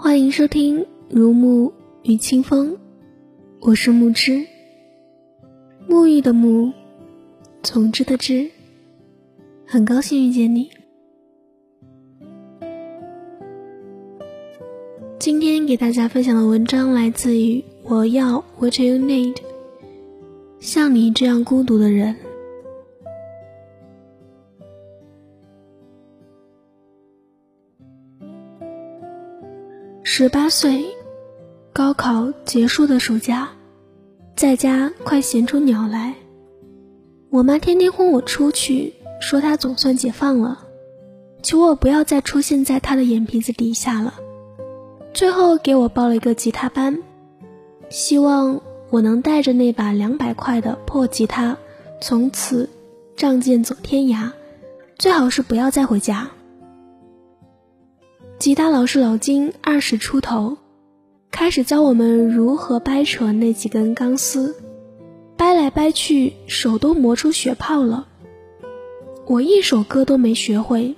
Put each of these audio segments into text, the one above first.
欢迎收听《如沐与清风》，我是木之，沐浴的沐，从之的之，很高兴遇见你。今天给大家分享的文章来自于我要 What You Need，像你这样孤独的人。十八岁，高考结束的暑假，在家快闲出鸟来。我妈天天轰我出去，说她总算解放了，求我不要再出现在她的眼皮子底下了。最后给我报了一个吉他班，希望我能带着那把两百块的破吉他，从此仗剑走天涯，最好是不要再回家。吉他老师老金二十出头，开始教我们如何掰扯那几根钢丝，掰来掰去，手都磨出血泡了。我一首歌都没学会，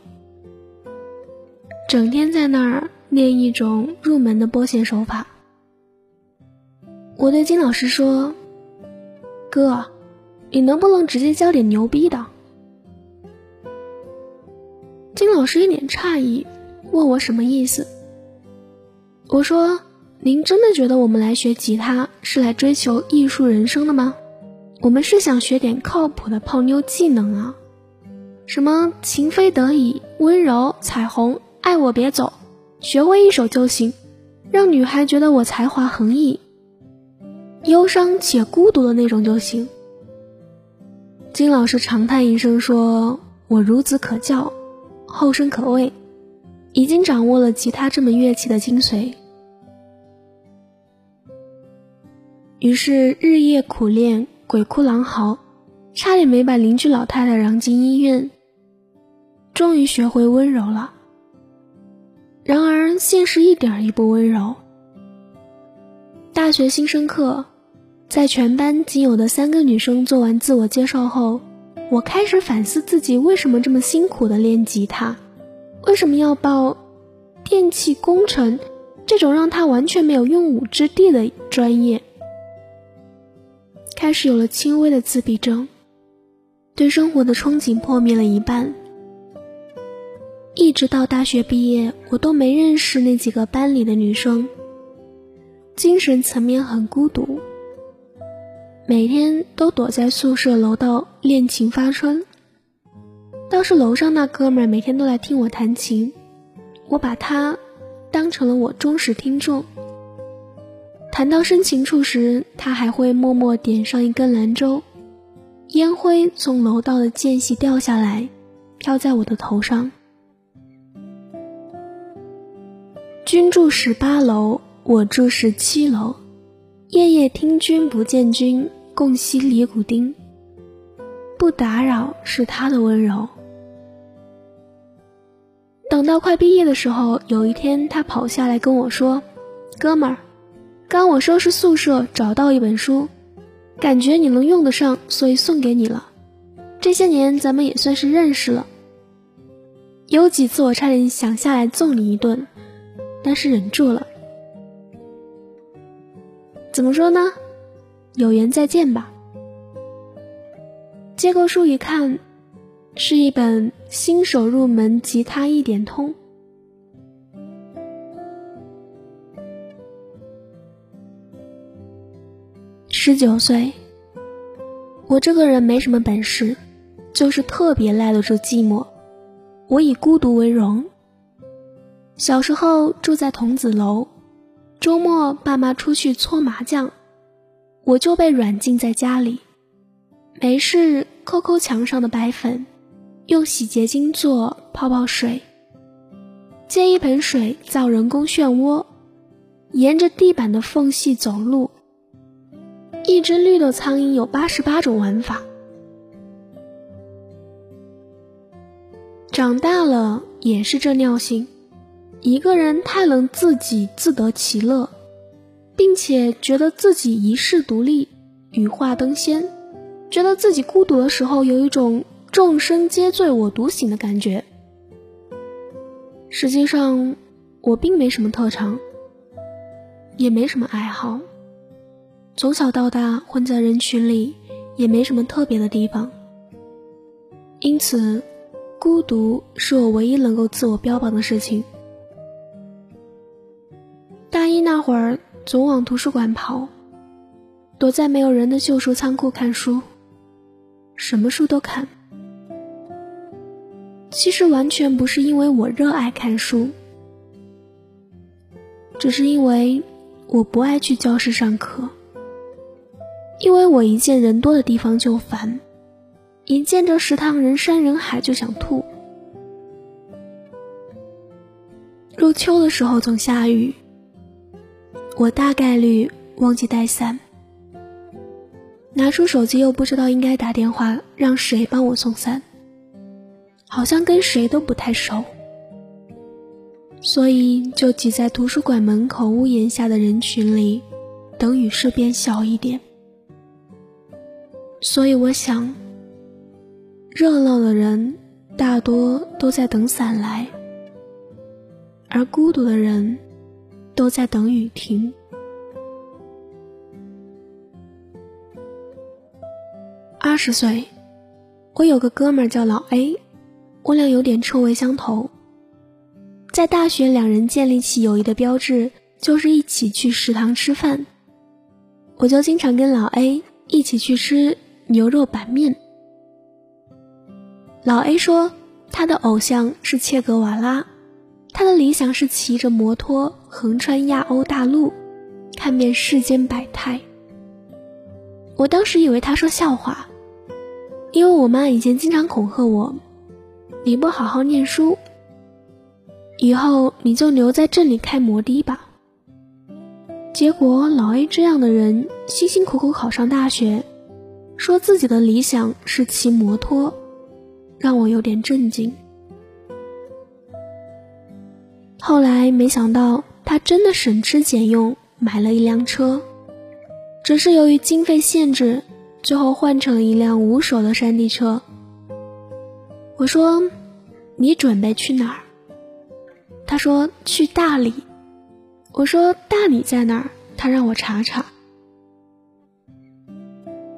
整天在那儿练一种入门的拨弦手法。我对金老师说：“哥，你能不能直接教点牛逼的？”金老师一脸诧异。问我什么意思？我说：“您真的觉得我们来学吉他是来追求艺术人生的吗？我们是想学点靠谱的泡妞技能啊，什么情非得已、温柔、彩虹、爱我别走，学会一首就行，让女孩觉得我才华横溢，忧伤且孤独的那种就行。”金老师长叹一声说：“我孺子可教，后生可畏。”已经掌握了吉他这门乐器的精髓，于是日夜苦练，鬼哭狼嚎，差点没把邻居老太太嚷进医院。终于学会温柔了。然而现实一点也不温柔。大学新生课，在全班仅有的三个女生做完自我介绍后，我开始反思自己为什么这么辛苦的练吉他。为什么要报电气工程这种让他完全没有用武之地的专业？开始有了轻微的自闭症，对生活的憧憬破灭了一半。一直到大学毕业，我都没认识那几个班里的女生，精神层面很孤独，每天都躲在宿舍楼道练琴发春。倒是楼上那哥们儿每天都来听我弹琴，我把他当成了我忠实听众。弹到深情处时，他还会默默点上一根兰州，烟灰从楼道的间隙掉下来，飘在我的头上。君住十八楼，我住十七楼，夜夜听君不见君，共吸李古丁。不打扰是他的温柔。等到快毕业的时候，有一天他跑下来跟我说：“哥们儿，刚我收拾宿舍找到一本书，感觉你能用得上，所以送给你了。这些年咱们也算是认识了。有几次我差点想下来揍你一顿，但是忍住了。怎么说呢？有缘再见吧。”接过书一看。是一本新手入门吉他一点通。十九岁，我这个人没什么本事，就是特别耐得住寂寞。我以孤独为荣。小时候住在童子楼，周末爸妈出去搓麻将，我就被软禁在家里，没事抠抠墙上的白粉。用洗洁精做泡泡水，接一盆水造人工漩涡，沿着地板的缝隙走路。一只绿豆苍蝇有八十八种玩法。长大了也是这尿性，一个人太能自己自得其乐，并且觉得自己一世独立，羽化登仙，觉得自己孤独的时候有一种。众生皆醉我独醒的感觉。实际上，我并没什么特长，也没什么爱好，从小到大混在人群里，也没什么特别的地方。因此，孤独是我唯一能够自我标榜的事情。大一那会儿，总往图书馆跑，躲在没有人的旧书仓库看书，什么书都看。其实完全不是因为我热爱看书，只是因为我不爱去教室上课，因为我一见人多的地方就烦，一见着食堂人山人海就想吐。入秋的时候总下雨，我大概率忘记带伞，拿出手机又不知道应该打电话让谁帮我送伞。好像跟谁都不太熟，所以就挤在图书馆门口屋檐下的人群里，等雨势变小一点。所以我想，热闹的人大多都在等伞来，而孤独的人都在等雨停。二十岁，我有个哥们儿叫老 A。我俩有点臭味相投，在大学，两人建立起友谊的标志就是一起去食堂吃饭。我就经常跟老 A 一起去吃牛肉板面。老 A 说，他的偶像是切格瓦拉，他的理想是骑着摩托横穿亚欧大陆，看遍世间百态。我当时以为他说笑话，因为我妈以前经常恐吓我。你不好好念书，以后你就留在镇里开摩的吧。结果老 A 这样的人辛辛苦苦考上大学，说自己的理想是骑摩托，让我有点震惊。后来没想到他真的省吃俭用买了一辆车，只是由于经费限制，最后换成了一辆无手的山地车。我说：“你准备去哪儿？”他说：“去大理。”我说：“大理在哪儿？”他让我查查。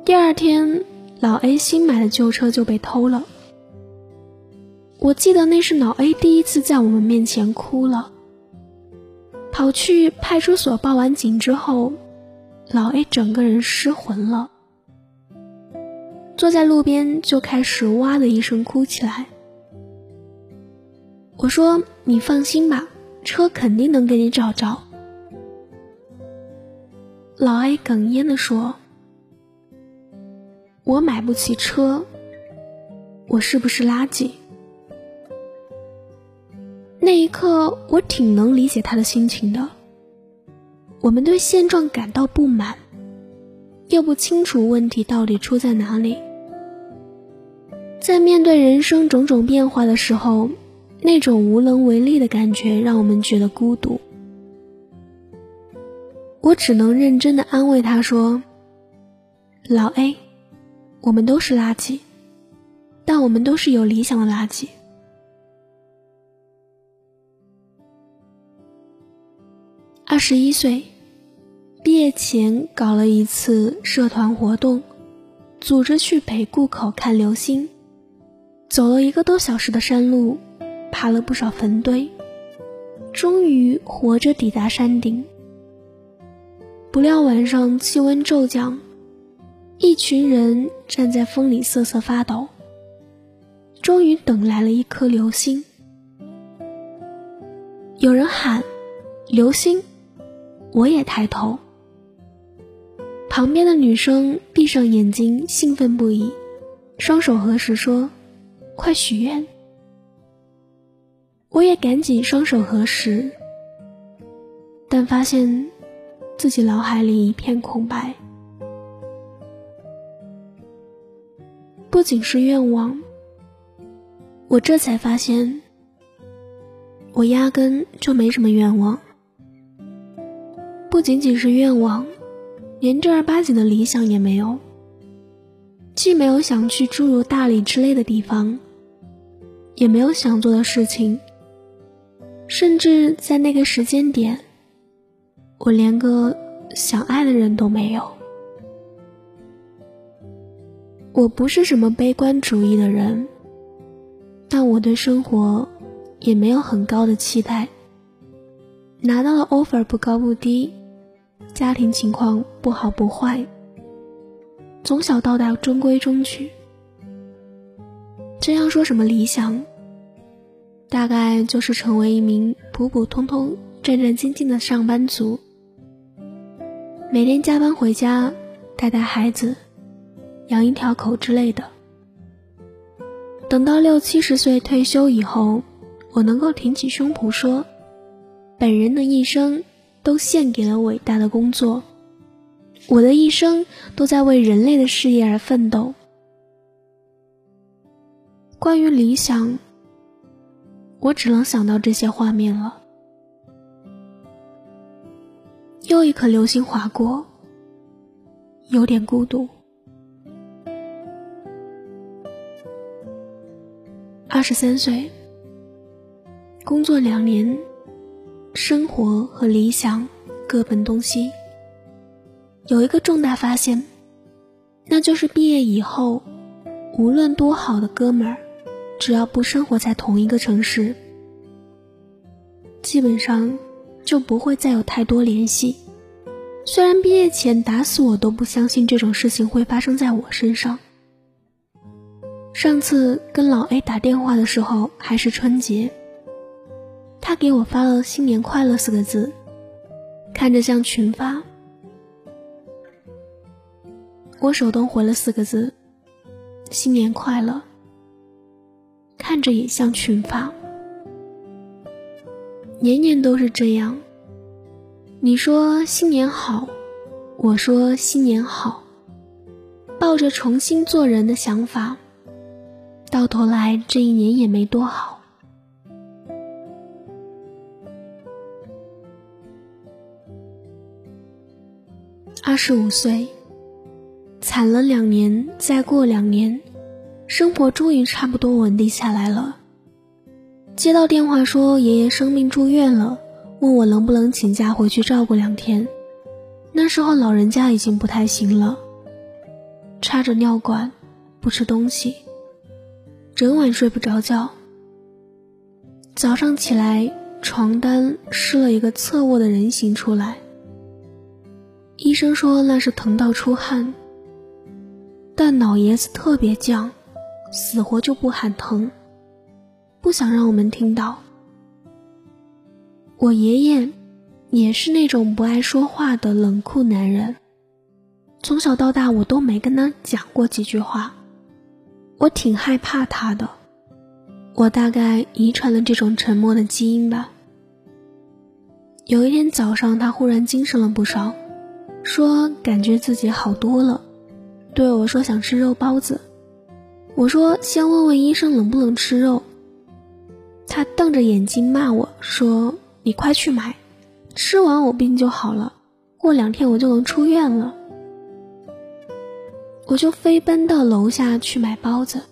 第二天，老 A 新买的旧车就被偷了。我记得那是老 A 第一次在我们面前哭了。跑去派出所报完警之后，老 A 整个人失魂了。坐在路边就开始哇的一声哭起来。我说：“你放心吧，车肯定能给你找着。”老艾哽咽的说：“我买不起车，我是不是垃圾？”那一刻，我挺能理解他的心情的。我们对现状感到不满。又不清楚问题到底出在哪里，在面对人生种种变化的时候，那种无能为力的感觉让我们觉得孤独。我只能认真的安慰他说：“老 A，我们都是垃圾，但我们都是有理想的垃圾。”二十一岁。毕业前搞了一次社团活动，组织去北固口看流星，走了一个多小时的山路，爬了不少坟堆，终于活着抵达山顶。不料晚上气温骤降，一群人站在风里瑟瑟发抖。终于等来了一颗流星，有人喊：“流星！”我也抬头。旁边的女生闭上眼睛，兴奋不已，双手合十说：“快许愿！”我也赶紧双手合十，但发现自己脑海里一片空白。不仅是愿望，我这才发现，我压根就没什么愿望。不仅仅是愿望。连正儿八经的理想也没有，既没有想去诸如大理之类的地方，也没有想做的事情，甚至在那个时间点，我连个想爱的人都没有。我不是什么悲观主义的人，但我对生活也没有很高的期待。拿到了 offer 不高不低，家庭情况不好不坏，从小到大中规中矩。真要说什么理想，大概就是成为一名普普通通、战战兢兢的上班族，每天加班回家，带带孩子。养一条狗之类的。等到六七十岁退休以后，我能够挺起胸脯说，本人的一生都献给了伟大的工作，我的一生都在为人类的事业而奋斗。关于理想，我只能想到这些画面了。又一颗流星划过，有点孤独。二十三岁，工作两年，生活和理想各奔东西。有一个重大发现，那就是毕业以后，无论多好的哥们儿，只要不生活在同一个城市，基本上就不会再有太多联系。虽然毕业前打死我都不相信这种事情会发生在我身上。上次跟老 A 打电话的时候还是春节，他给我发了“新年快乐”四个字，看着像群发，我手动回了四个字“新年快乐”，看着也像群发，年年都是这样。你说新年好，我说新年好，抱着重新做人的想法。到头来，这一年也没多好。二十五岁，惨了两年，再过两年，生活终于差不多稳定下来了。接到电话说爷爷生病住院了，问我能不能请假回去照顾两天。那时候老人家已经不太行了，插着尿管，不吃东西。整晚睡不着觉，早上起来床单湿了一个侧卧的人形出来。医生说那是疼到出汗，但老爷子特别犟，死活就不喊疼，不想让我们听到。我爷爷也是那种不爱说话的冷酷男人，从小到大我都没跟他讲过几句话。我挺害怕他的，我大概遗传了这种沉默的基因吧。有一天早上，他忽然精神了不少，说感觉自己好多了，对我说想吃肉包子。我说先问问医生能不能吃肉。他瞪着眼睛骂我说：“你快去买，吃完我病就好了，过两天我就能出院了。”我就飞奔到楼下去买包子。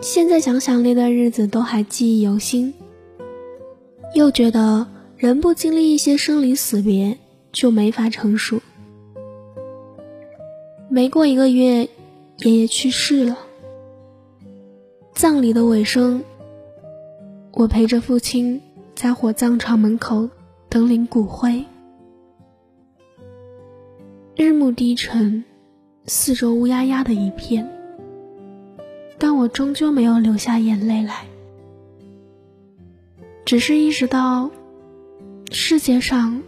现在想想那段日子都还记忆犹新，又觉得人不经历一些生离死别就没法成熟。没过一个月，爷爷去世了。葬礼的尾声，我陪着父亲在火葬场门口等领骨灰。日暮低沉。四周乌压压的一片，但我终究没有流下眼泪来，只是意识到，世界上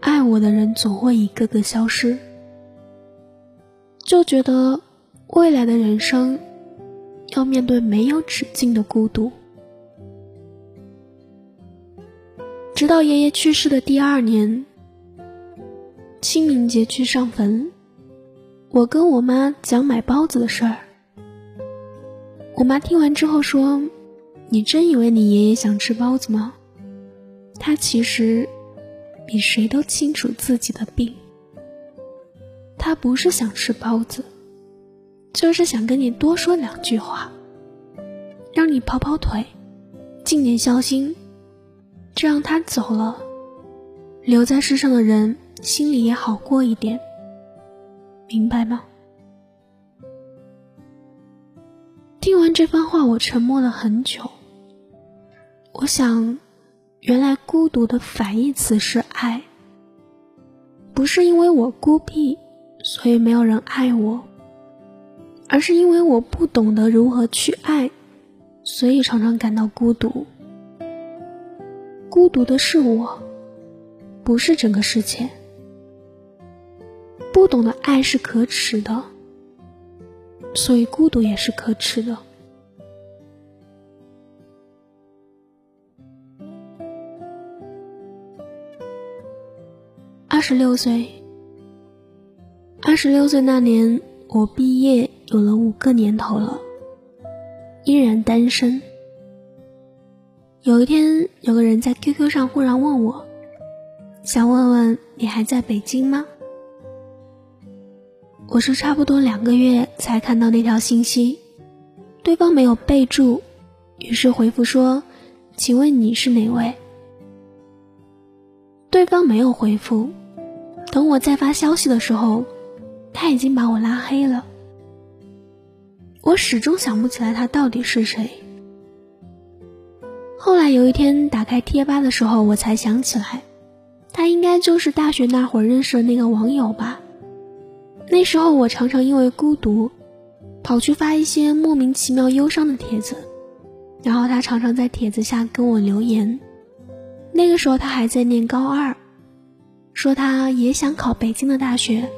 爱我的人总会一个个消失，就觉得未来的人生要面对没有止境的孤独。直到爷爷去世的第二年，清明节去上坟。我跟我妈讲买包子的事儿，我妈听完之后说：“你真以为你爷爷想吃包子吗？他其实比谁都清楚自己的病。他不是想吃包子，就是想跟你多说两句话，让你跑跑腿，尽点孝心，这样他走了，留在世上的人心里也好过一点，明白吗？听完这番话，我沉默了很久。我想，原来孤独的反义词是爱。不是因为我孤僻，所以没有人爱我，而是因为我不懂得如何去爱，所以常常感到孤独。孤独的是我，不是整个世界。不懂得爱是可耻的。所以，孤独也是可耻的。十六岁，二十六岁那年，我毕业有了五个年头了，依然单身。有一天，有个人在 QQ 上忽然问我，想问问你还在北京吗？我是差不多两个月才看到那条信息，对方没有备注，于是回复说：“请问你是哪位？”对方没有回复，等我再发消息的时候，他已经把我拉黑了。我始终想不起来他到底是谁。后来有一天打开贴吧的时候，我才想起来，他应该就是大学那会儿认识的那个网友吧。那时候我常常因为孤独，跑去发一些莫名其妙忧伤的帖子，然后他常常在帖子下跟我留言。那个时候他还在念高二，说他也想考北京的大学，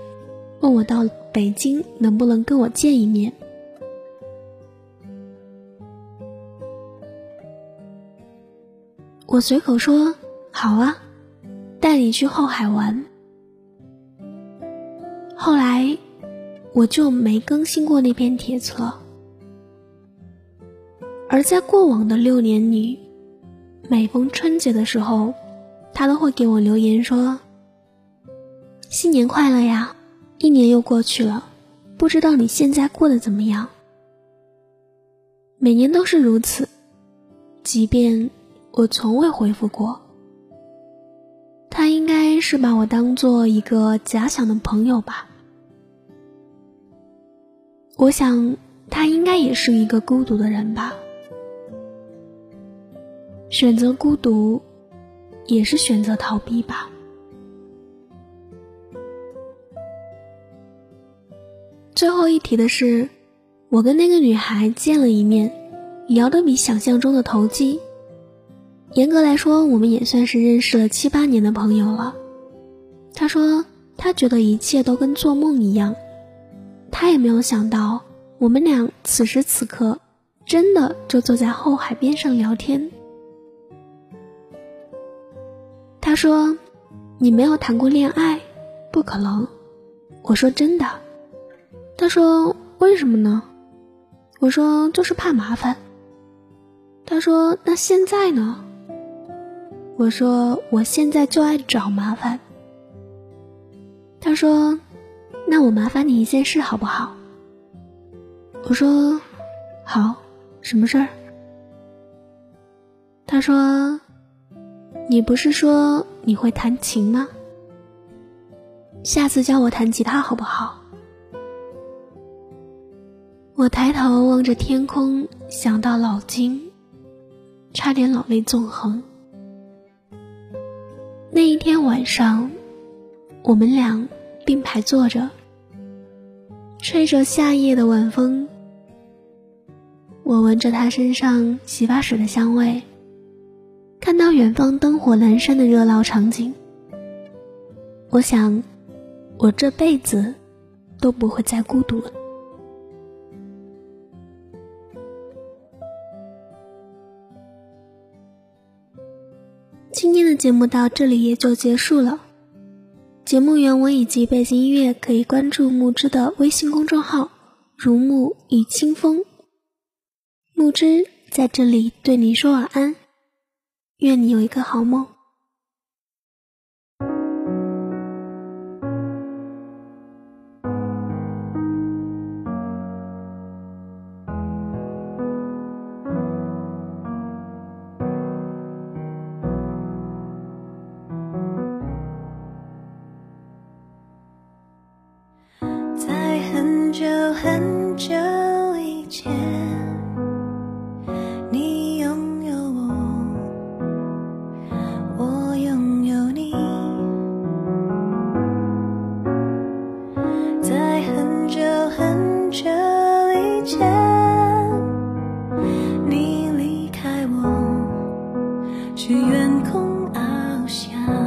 问我到北京能不能跟我见一面。我随口说好啊，带你去后海玩。后来，我就没更新过那篇帖子了。而在过往的六年里，每逢春节的时候，他都会给我留言说：“新年快乐呀！一年又过去了，不知道你现在过得怎么样？”每年都是如此，即便我从未回复过，他应该是把我当做一个假想的朋友吧。我想，他应该也是一个孤独的人吧。选择孤独，也是选择逃避吧。最后一提的是，我跟那个女孩见了一面，聊得比想象中的投机。严格来说，我们也算是认识了七八年的朋友了。她说，她觉得一切都跟做梦一样。他也没有想到，我们俩此时此刻真的就坐在后海边上聊天。他说：“你没有谈过恋爱，不可能。”我说：“真的。”他说：“为什么呢？”我说：“就是怕麻烦。”他说：“那现在呢？”我说：“我现在就爱找麻烦。”他说。那我麻烦你一件事好不好？我说好，什么事儿？他说：“你不是说你会弹琴吗？下次教我弹吉他好不好？”我抬头望着天空，想到老金，差点老泪纵横。那一天晚上，我们俩并排坐着。吹着夏夜的晚风，我闻着他身上洗发水的香味，看到远方灯火阑珊的热闹场景，我想，我这辈子都不会再孤独了。今天的节目到这里也就结束了。节目原文以及背景音乐可以关注木之的微信公众号“如沐与清风”。木之在这里对你说晚安，愿你有一个好梦。天空翱翔。